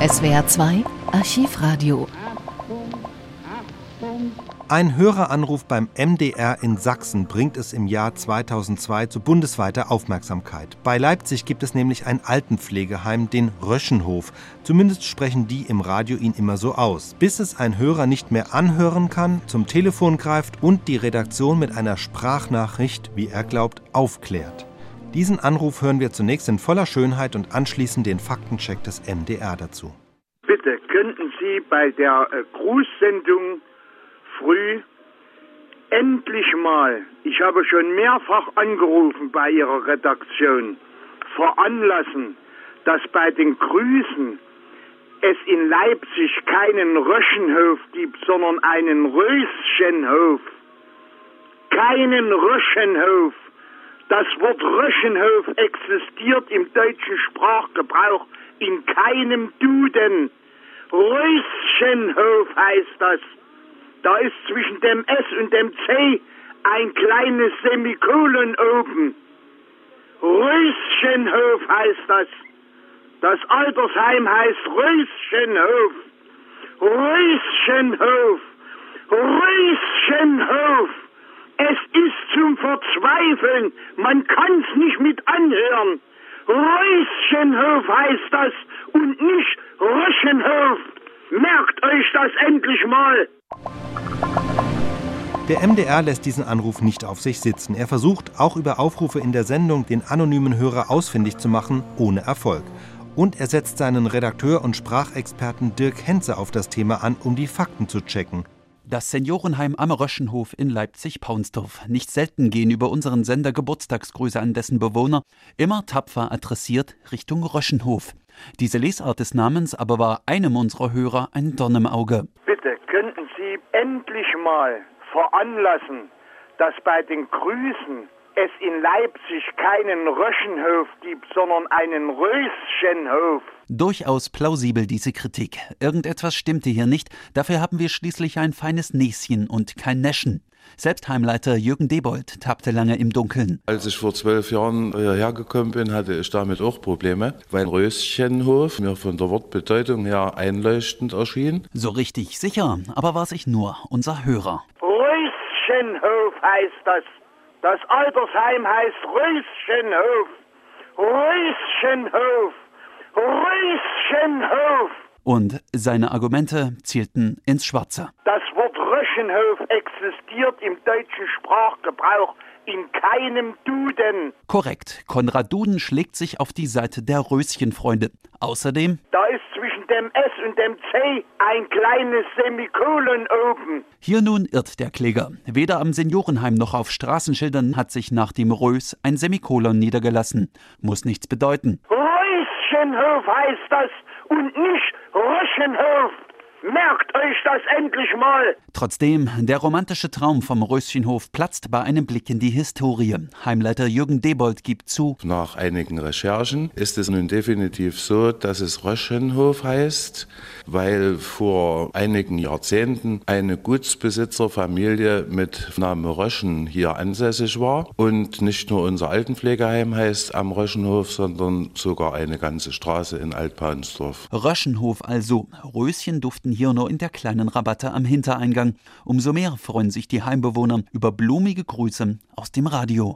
SWR 2 Archivradio. Ein Höreranruf beim MDR in Sachsen bringt es im Jahr 2002 zu bundesweiter Aufmerksamkeit. Bei Leipzig gibt es nämlich ein Altenpflegeheim, den Röschenhof. Zumindest sprechen die im Radio ihn immer so aus. Bis es ein Hörer nicht mehr anhören kann, zum Telefon greift und die Redaktion mit einer Sprachnachricht, wie er glaubt, aufklärt. Diesen Anruf hören wir zunächst in voller Schönheit und anschließend den Faktencheck des MDR dazu. Bitte könnten Sie bei der äh, Grußsendung früh endlich mal, ich habe schon mehrfach angerufen bei Ihrer Redaktion, veranlassen, dass bei den Grüßen es in Leipzig keinen Röschenhof gibt, sondern einen Röschenhof. Keinen Röschenhof. Das Wort Röschenhof existiert im deutschen Sprachgebrauch in keinem Duden. Röschenhof heißt das. Da ist zwischen dem S und dem C ein kleines Semikolon oben. Röschenhof heißt das. Das Altersheim heißt Röschenhof. Röschenhof. Röschenhof. Verzweifeln. Man kann's nicht mit anhören. Röschenhof heißt das und nicht Röschenhof. Merkt euch das endlich mal. Der MDR lässt diesen Anruf nicht auf sich sitzen. Er versucht, auch über Aufrufe in der Sendung den anonymen Hörer ausfindig zu machen, ohne Erfolg. Und er setzt seinen Redakteur und Sprachexperten Dirk Henze auf das Thema an, um die Fakten zu checken. Das Seniorenheim am Röschenhof in Leipzig-Paunsdorf. Nicht selten gehen über unseren Sender Geburtstagsgrüße an dessen Bewohner, immer tapfer adressiert Richtung Röschenhof. Diese Lesart des Namens aber war einem unserer Hörer ein Dorn im Auge. Bitte könnten Sie endlich mal veranlassen, dass bei den Grüßen es in Leipzig keinen Röschenhof gibt, sondern einen Röschenhof. Durchaus plausibel diese Kritik. Irgendetwas stimmte hier nicht, dafür haben wir schließlich ein feines Näschen und kein Näschen. Selbst Heimleiter Jürgen Debold tappte lange im Dunkeln. Als ich vor zwölf Jahren hierher gekommen bin, hatte ich damit auch Probleme, weil Röschenhof mir von der Wortbedeutung her einleuchtend erschien. So richtig sicher, aber war sich nur unser Hörer. Röschenhof heißt das. Das Altersheim heißt Röschenhof. Röschenhof. Röschenhof. Und seine Argumente zielten ins Schwarze. Das Wort Röschenhof existiert im deutschen Sprachgebrauch in keinem Duden. Korrekt. Konrad Duden schlägt sich auf die Seite der Röschenfreunde. Außerdem. Da ist zwischen dem S und dem C ein kleines Semikolon oben. Hier nun irrt der Kläger. Weder am Seniorenheim noch auf Straßenschildern hat sich nach dem Rös ein Semikolon niedergelassen. Muss nichts bedeuten. Röschenhof heißt das und nicht Röschenhof. Merkt euch das endlich mal! Trotzdem, der romantische Traum vom Röschenhof platzt bei einem Blick in die Historie. Heimleiter Jürgen Debold gibt zu. Nach einigen Recherchen ist es nun definitiv so, dass es Röschenhof heißt, weil vor einigen Jahrzehnten eine Gutsbesitzerfamilie mit Name Röschen hier ansässig war. Und nicht nur unser Altenpflegeheim heißt am Röschenhof, sondern sogar eine ganze Straße in Altpaunsdorf. Röschenhof also. Röschen duften hier nur in der kleinen Rabatte am Hintereingang. Umso mehr freuen sich die Heimbewohner über blumige Grüße aus dem Radio.